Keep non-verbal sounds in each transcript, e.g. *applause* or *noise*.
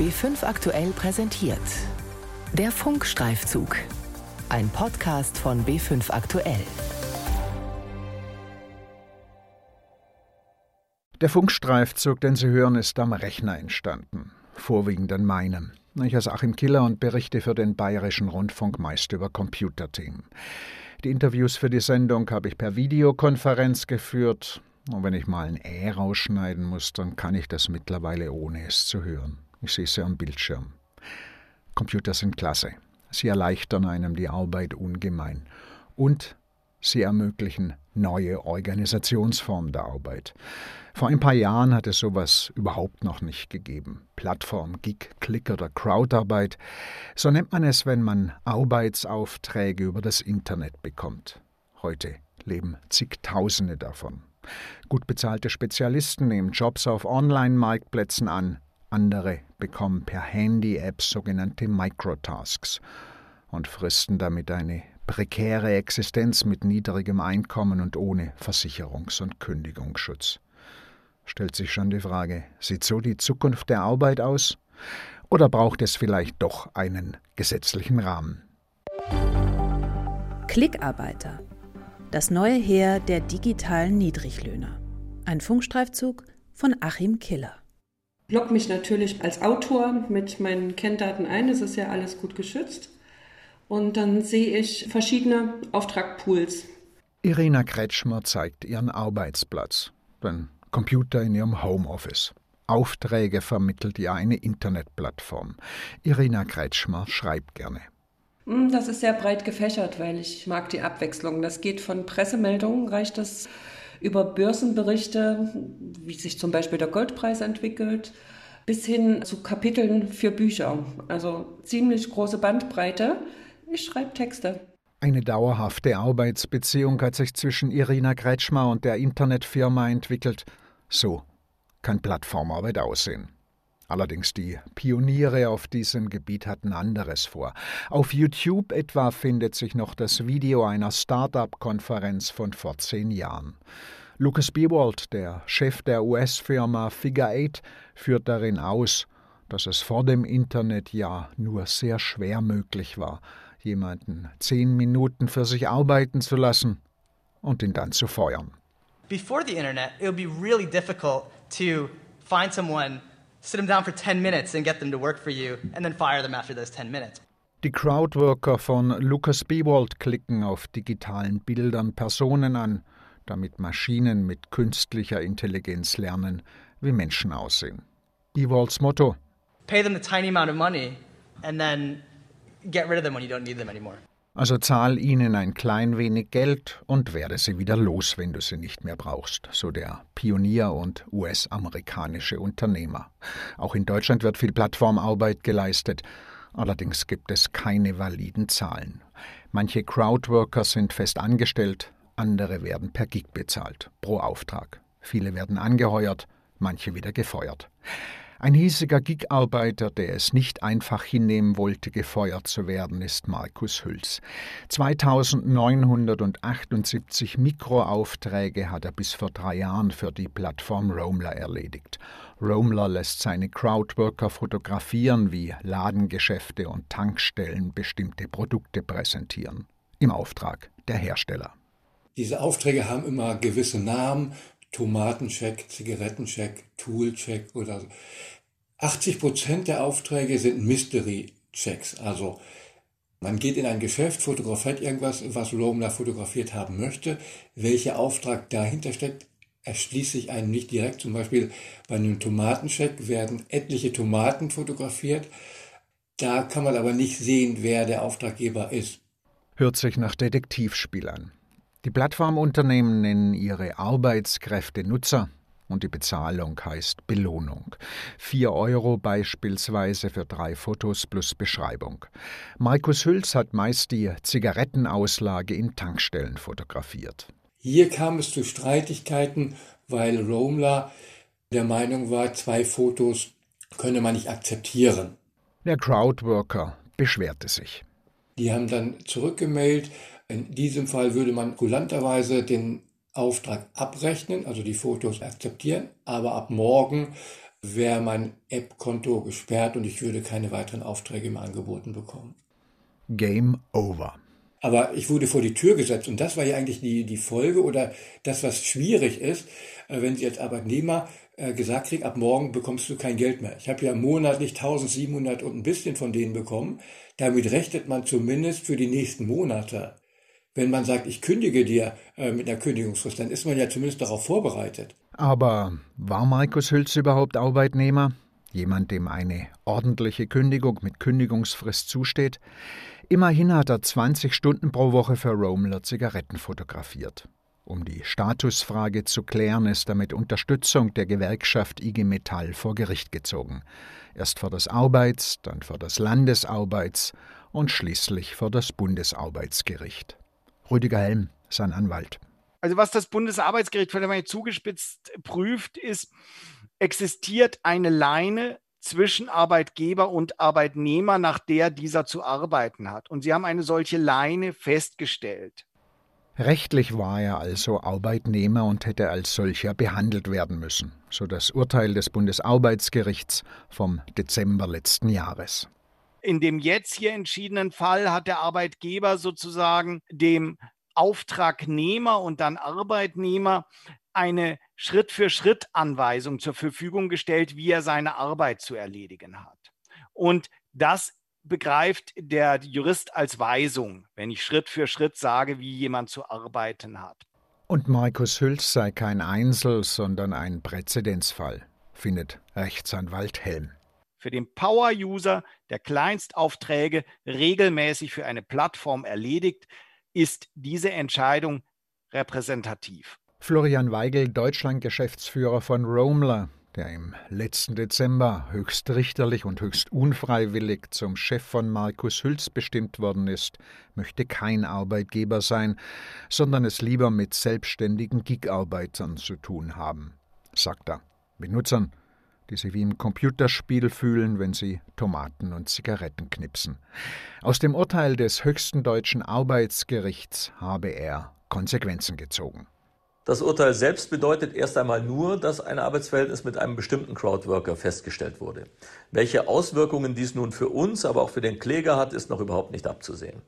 B5 aktuell präsentiert. Der Funkstreifzug. Ein Podcast von B5 aktuell. Der Funkstreifzug, den Sie hören, ist am Rechner entstanden. Vorwiegend an meinem. Ich heiße Achim Killer und berichte für den Bayerischen Rundfunk meist über Computerthemen. Die Interviews für die Sendung habe ich per Videokonferenz geführt. Und wenn ich mal ein Ä rausschneiden muss, dann kann ich das mittlerweile ohne es zu hören. Ich sehe sie am Bildschirm. Computer sind klasse. Sie erleichtern einem die Arbeit ungemein. Und sie ermöglichen neue Organisationsformen der Arbeit. Vor ein paar Jahren hat es sowas überhaupt noch nicht gegeben. Plattform, Gig, Click oder Crowdarbeit, so nennt man es, wenn man Arbeitsaufträge über das Internet bekommt. Heute leben zigtausende davon. Gut bezahlte Spezialisten nehmen Jobs auf Online-Marktplätzen an, andere bekommen per Handy-Apps sogenannte Microtasks und fristen damit eine prekäre Existenz mit niedrigem Einkommen und ohne Versicherungs- und Kündigungsschutz. Stellt sich schon die Frage, sieht so die Zukunft der Arbeit aus? Oder braucht es vielleicht doch einen gesetzlichen Rahmen? Klickarbeiter das neue Heer der digitalen Niedriglöhner. Ein Funkstreifzug von Achim Killer. Ich logge mich natürlich als Autor mit meinen Kenndaten ein, es ist ja alles gut geschützt. Und dann sehe ich verschiedene Auftragpools. Irina Kretschmer zeigt ihren Arbeitsplatz, den Computer in ihrem Homeoffice. Aufträge vermittelt ihr eine Internetplattform. Irina Kretschmer schreibt gerne. Hm, das ist sehr breit gefächert, weil ich mag die Abwechslung. Das geht von Pressemeldungen, reicht das über Börsenberichte, wie sich zum Beispiel der Goldpreis entwickelt, bis hin zu Kapiteln für Bücher. Also ziemlich große Bandbreite. Ich schreibe Texte. Eine dauerhafte Arbeitsbeziehung hat sich zwischen Irina Kretschmer und der Internetfirma entwickelt. So kann Plattformarbeit aussehen. Allerdings die Pioniere auf diesem Gebiet hatten anderes vor. Auf YouTube etwa findet sich noch das Video einer Start-up-Konferenz von vor zehn Jahren. Lucas Bewald, der Chef der US-Firma Figure Eight, führt darin aus, dass es vor dem Internet ja nur sehr schwer möglich war, jemanden zehn Minuten für sich arbeiten zu lassen und ihn dann zu feuern. Before the Internet, it would be really difficult to find someone sit them down for 10 minutes and get them to work for you and then fire them after those 10 minutes. Die Crowdworker von Lucas Bewald klicken auf digitalen Bildern Personen an, damit Maschinen mit künstlicher Intelligenz lernen, wie Menschen aussehen. Bewalds Motto: Pay them a tiny amount of money and then get rid of them when you don't need them anymore. Also zahl ihnen ein klein wenig Geld und werde sie wieder los, wenn du sie nicht mehr brauchst, so der Pionier und US-amerikanische Unternehmer. Auch in Deutschland wird viel Plattformarbeit geleistet, allerdings gibt es keine validen Zahlen. Manche Crowdworker sind fest angestellt, andere werden per Gig bezahlt, pro Auftrag. Viele werden angeheuert, manche wieder gefeuert. Ein hiesiger Gig-Arbeiter, der es nicht einfach hinnehmen wollte, gefeuert zu werden, ist Markus Hüls. 2978 Mikroaufträge hat er bis vor drei Jahren für die Plattform Roamler erledigt. Roamler lässt seine Crowdworker fotografieren, wie Ladengeschäfte und Tankstellen bestimmte Produkte präsentieren. Im Auftrag der Hersteller. Diese Aufträge haben immer gewisse Namen, Tomatencheck, Zigarettencheck, Toolcheck oder 80 Prozent der Aufträge sind Mystery-Checks. Also man geht in ein Geschäft, fotografiert irgendwas, was Lomler fotografiert haben möchte. Welcher Auftrag dahinter steckt, erschließt sich einem nicht direkt. Zum Beispiel bei einem Tomatencheck werden etliche Tomaten fotografiert. Da kann man aber nicht sehen, wer der Auftraggeber ist. Hört sich nach Detektivspiel an. Die Plattformunternehmen nennen ihre Arbeitskräfte Nutzer und die Bezahlung heißt Belohnung. Vier Euro beispielsweise für drei Fotos plus Beschreibung. Markus Hüls hat meist die Zigarettenauslage in Tankstellen fotografiert. Hier kam es zu Streitigkeiten, weil Romler der Meinung war, zwei Fotos könne man nicht akzeptieren. Der Crowdworker beschwerte sich. Die haben dann zurückgemeldet, in diesem Fall würde man kulanterweise den Auftrag abrechnen, also die Fotos akzeptieren, aber ab morgen wäre mein App-Konto gesperrt und ich würde keine weiteren Aufträge mehr angeboten bekommen. Game over. Aber ich wurde vor die Tür gesetzt und das war ja eigentlich die, die Folge oder das, was schwierig ist, äh, wenn Sie als Arbeitnehmer äh, gesagt kriegen, ab morgen bekommst du kein Geld mehr. Ich habe ja monatlich 1700 und ein bisschen von denen bekommen. Damit rechnet man zumindest für die nächsten Monate. Wenn man sagt, ich kündige dir äh, mit einer Kündigungsfrist, dann ist man ja zumindest darauf vorbereitet. Aber war Markus Hülz überhaupt Arbeitnehmer? Jemand, dem eine ordentliche Kündigung mit Kündigungsfrist zusteht? Immerhin hat er 20 Stunden pro Woche für Romler Zigaretten fotografiert. Um die Statusfrage zu klären, ist er mit Unterstützung der Gewerkschaft IG Metall vor Gericht gezogen. Erst vor das Arbeits-, dann vor das Landesarbeits- und schließlich vor das Bundesarbeitsgericht. Rüdiger Helm, sein Anwalt. Also was das Bundesarbeitsgericht vielleicht zugespitzt prüft, ist, existiert eine Leine zwischen Arbeitgeber und Arbeitnehmer, nach der dieser zu arbeiten hat. Und sie haben eine solche Leine festgestellt. Rechtlich war er also Arbeitnehmer und hätte als solcher behandelt werden müssen, so das Urteil des Bundesarbeitsgerichts vom Dezember letzten Jahres. In dem jetzt hier entschiedenen Fall hat der Arbeitgeber sozusagen dem Auftragnehmer und dann Arbeitnehmer eine Schritt-für-Schritt-Anweisung zur Verfügung gestellt, wie er seine Arbeit zu erledigen hat. Und das begreift der Jurist als Weisung, wenn ich Schritt für Schritt sage, wie jemand zu arbeiten hat. Und Markus Hülz sei kein Einzel, sondern ein Präzedenzfall, findet Rechtsanwalt Helm. Für den Power-User, der Kleinstaufträge regelmäßig für eine Plattform erledigt, ist diese Entscheidung repräsentativ. Florian Weigel, Deutschland-Geschäftsführer von Romler, der im letzten Dezember höchstrichterlich und höchst unfreiwillig zum Chef von Markus Hülz bestimmt worden ist, möchte kein Arbeitgeber sein, sondern es lieber mit selbstständigen Gig-Arbeitern zu tun haben, sagt er. Mit Nutzern, die sich wie im Computerspiel fühlen, wenn sie Tomaten und Zigaretten knipsen. Aus dem Urteil des höchsten deutschen Arbeitsgerichts habe er Konsequenzen gezogen. Das Urteil selbst bedeutet erst einmal nur, dass ein Arbeitsverhältnis mit einem bestimmten Crowdworker festgestellt wurde. Welche Auswirkungen dies nun für uns, aber auch für den Kläger hat, ist noch überhaupt nicht abzusehen.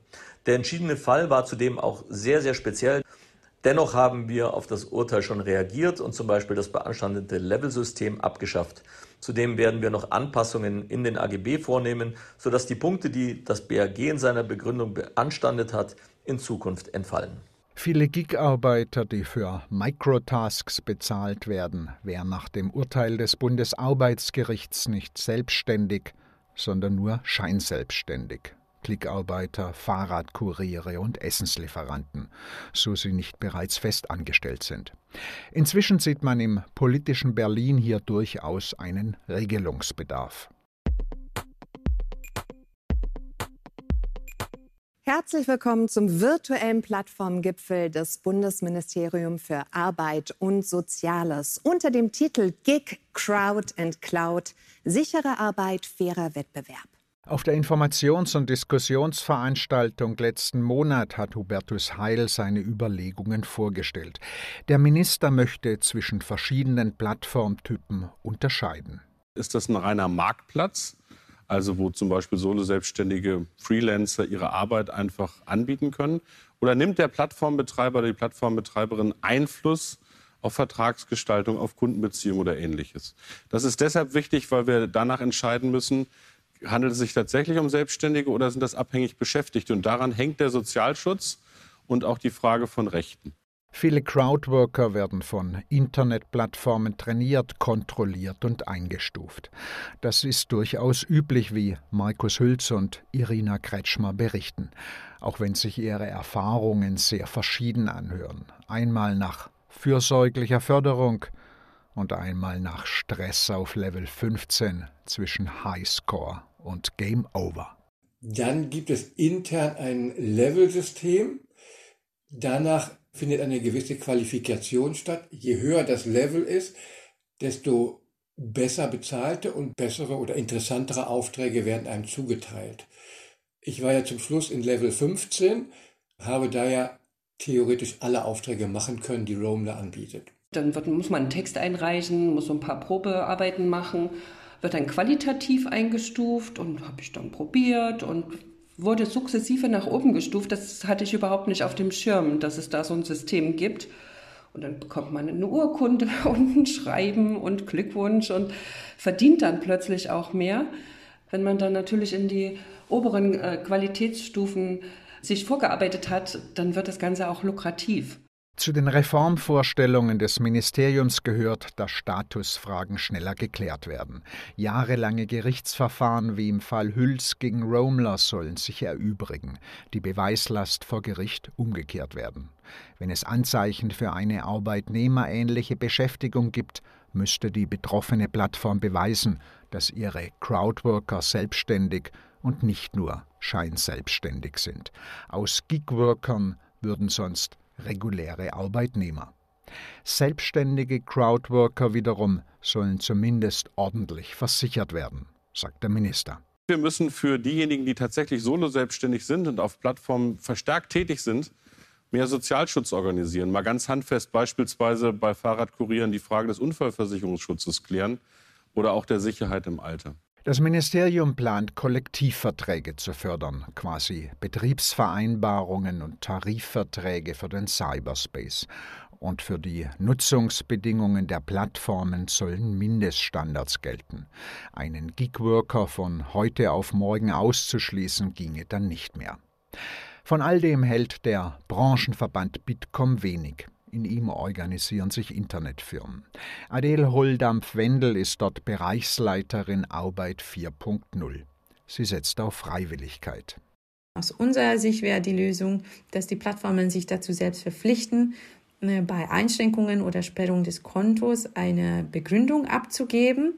Der entschiedene Fall war zudem auch sehr, sehr speziell. Dennoch haben wir auf das Urteil schon reagiert und zum Beispiel das beanstandete Level-System abgeschafft. Zudem werden wir noch Anpassungen in den AGB vornehmen, sodass die Punkte, die das BAG in seiner Begründung beanstandet hat, in Zukunft entfallen. Viele Gig-Arbeiter, die für Microtasks bezahlt werden, wären nach dem Urteil des Bundesarbeitsgerichts nicht selbstständig, sondern nur scheinselbstständig. Klickarbeiter, Fahrradkuriere und Essenslieferanten, so sie nicht bereits fest angestellt sind. Inzwischen sieht man im politischen Berlin hier durchaus einen Regelungsbedarf. Herzlich willkommen zum virtuellen Plattformgipfel des Bundesministeriums für Arbeit und Soziales unter dem Titel Gig, Crowd and Cloud – sichere Arbeit, fairer Wettbewerb. Auf der Informations- und Diskussionsveranstaltung letzten Monat hat Hubertus Heil seine Überlegungen vorgestellt. Der Minister möchte zwischen verschiedenen Plattformtypen unterscheiden. Ist das ein reiner Marktplatz? also wo zum Beispiel Solo-Selbstständige Freelancer ihre Arbeit einfach anbieten können? Oder nimmt der Plattformbetreiber oder die Plattformbetreiberin Einfluss auf Vertragsgestaltung, auf Kundenbeziehungen oder ähnliches? Das ist deshalb wichtig, weil wir danach entscheiden müssen, handelt es sich tatsächlich um Selbstständige oder sind das abhängig Beschäftigte? Und daran hängt der Sozialschutz und auch die Frage von Rechten. Viele Crowdworker werden von Internetplattformen trainiert, kontrolliert und eingestuft. Das ist durchaus üblich, wie Markus Hülz und Irina Kretschmer berichten, auch wenn sich ihre Erfahrungen sehr verschieden anhören. Einmal nach fürsorglicher Förderung und einmal nach Stress auf Level 15 zwischen Highscore und Game Over. Dann gibt es intern ein Level-System. Danach findet eine gewisse Qualifikation statt. Je höher das Level ist, desto besser bezahlte und bessere oder interessantere Aufträge werden einem zugeteilt. Ich war ja zum Schluss in Level 15, habe da ja theoretisch alle Aufträge machen können, die Roamler anbietet. Dann wird, muss man einen Text einreichen, muss so ein paar Probearbeiten machen, wird dann qualitativ eingestuft und habe ich dann probiert und wurde sukzessive nach oben gestuft. Das hatte ich überhaupt nicht auf dem Schirm, dass es da so ein System gibt. Und dann bekommt man eine Urkunde *laughs* und ein Schreiben und Glückwunsch und verdient dann plötzlich auch mehr. Wenn man dann natürlich in die oberen äh, Qualitätsstufen sich vorgearbeitet hat, dann wird das Ganze auch lukrativ. Zu den Reformvorstellungen des Ministeriums gehört, dass Statusfragen schneller geklärt werden. Jahrelange Gerichtsverfahren wie im Fall Hüls gegen Romler sollen sich erübrigen, die Beweislast vor Gericht umgekehrt werden. Wenn es Anzeichen für eine arbeitnehmerähnliche Beschäftigung gibt, müsste die betroffene Plattform beweisen, dass ihre Crowdworker selbstständig und nicht nur scheinselbstständig sind. Aus Gigworkern würden sonst reguläre Arbeitnehmer. Selbstständige Crowdworker wiederum sollen zumindest ordentlich versichert werden, sagt der Minister. Wir müssen für diejenigen, die tatsächlich solo selbstständig sind und auf Plattformen verstärkt tätig sind, mehr Sozialschutz organisieren. Mal ganz handfest beispielsweise bei Fahrradkurieren die Frage des Unfallversicherungsschutzes klären oder auch der Sicherheit im Alter. Das Ministerium plant, Kollektivverträge zu fördern, quasi Betriebsvereinbarungen und Tarifverträge für den Cyberspace. Und für die Nutzungsbedingungen der Plattformen sollen Mindeststandards gelten. Einen Gigworker von heute auf morgen auszuschließen ginge dann nicht mehr. Von all dem hält der Branchenverband Bitkom wenig. In ihm organisieren sich Internetfirmen. Adele Holdampf-Wendel ist dort Bereichsleiterin Arbeit 4.0. Sie setzt auf Freiwilligkeit. Aus unserer Sicht wäre die Lösung, dass die Plattformen sich dazu selbst verpflichten, äh, bei Einschränkungen oder Sperrung des Kontos eine Begründung abzugeben,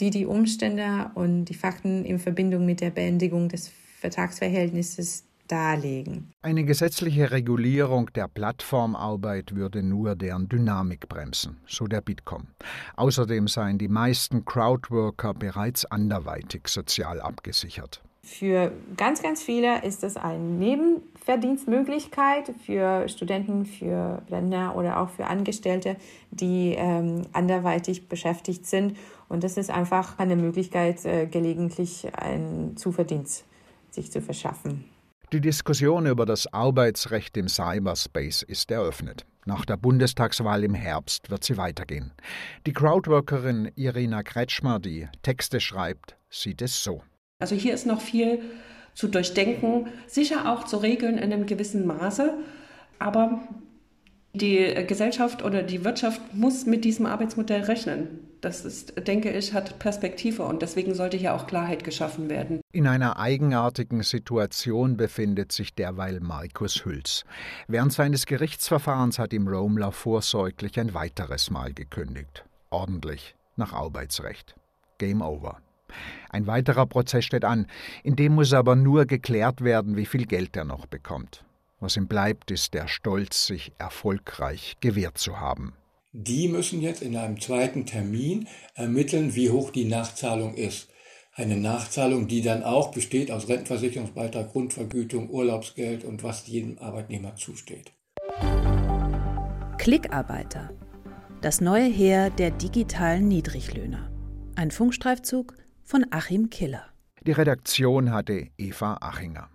die die Umstände und die Fakten in Verbindung mit der Beendigung des Vertragsverhältnisses darlegen. Eine gesetzliche Regulierung der Plattformarbeit würde nur deren Dynamik bremsen, so der Bitkom. Außerdem seien die meisten Crowdworker bereits anderweitig sozial abgesichert. Für ganz, ganz viele ist das eine Nebenverdienstmöglichkeit für Studenten, für Rentner oder auch für Angestellte, die ähm, anderweitig beschäftigt sind. Und das ist einfach eine Möglichkeit, äh, gelegentlich einen Zuverdienst sich zu verschaffen. Die Diskussion über das Arbeitsrecht im Cyberspace ist eröffnet. Nach der Bundestagswahl im Herbst wird sie weitergehen. Die Crowdworkerin Irina Kretschmer, die Texte schreibt, sieht es so. Also hier ist noch viel zu durchdenken, sicher auch zu regeln in einem gewissen Maße, aber die Gesellschaft oder die Wirtschaft muss mit diesem Arbeitsmodell rechnen. Das ist, denke ich, hat Perspektive und deswegen sollte hier auch Klarheit geschaffen werden. In einer eigenartigen Situation befindet sich derweil Markus Hüls. Während seines Gerichtsverfahrens hat ihm Romler vorsorglich ein weiteres Mal gekündigt. Ordentlich, nach Arbeitsrecht. Game over. Ein weiterer Prozess steht an, in dem muss aber nur geklärt werden, wie viel Geld er noch bekommt. Was ihm bleibt, ist der Stolz, sich erfolgreich gewehrt zu haben. Die müssen jetzt in einem zweiten Termin ermitteln, wie hoch die Nachzahlung ist. Eine Nachzahlung, die dann auch besteht aus Rentenversicherungsbeitrag, Grundvergütung, Urlaubsgeld und was jedem Arbeitnehmer zusteht. Klickarbeiter. Das neue Heer der digitalen Niedriglöhner. Ein Funkstreifzug von Achim Killer. Die Redaktion hatte Eva Achinger.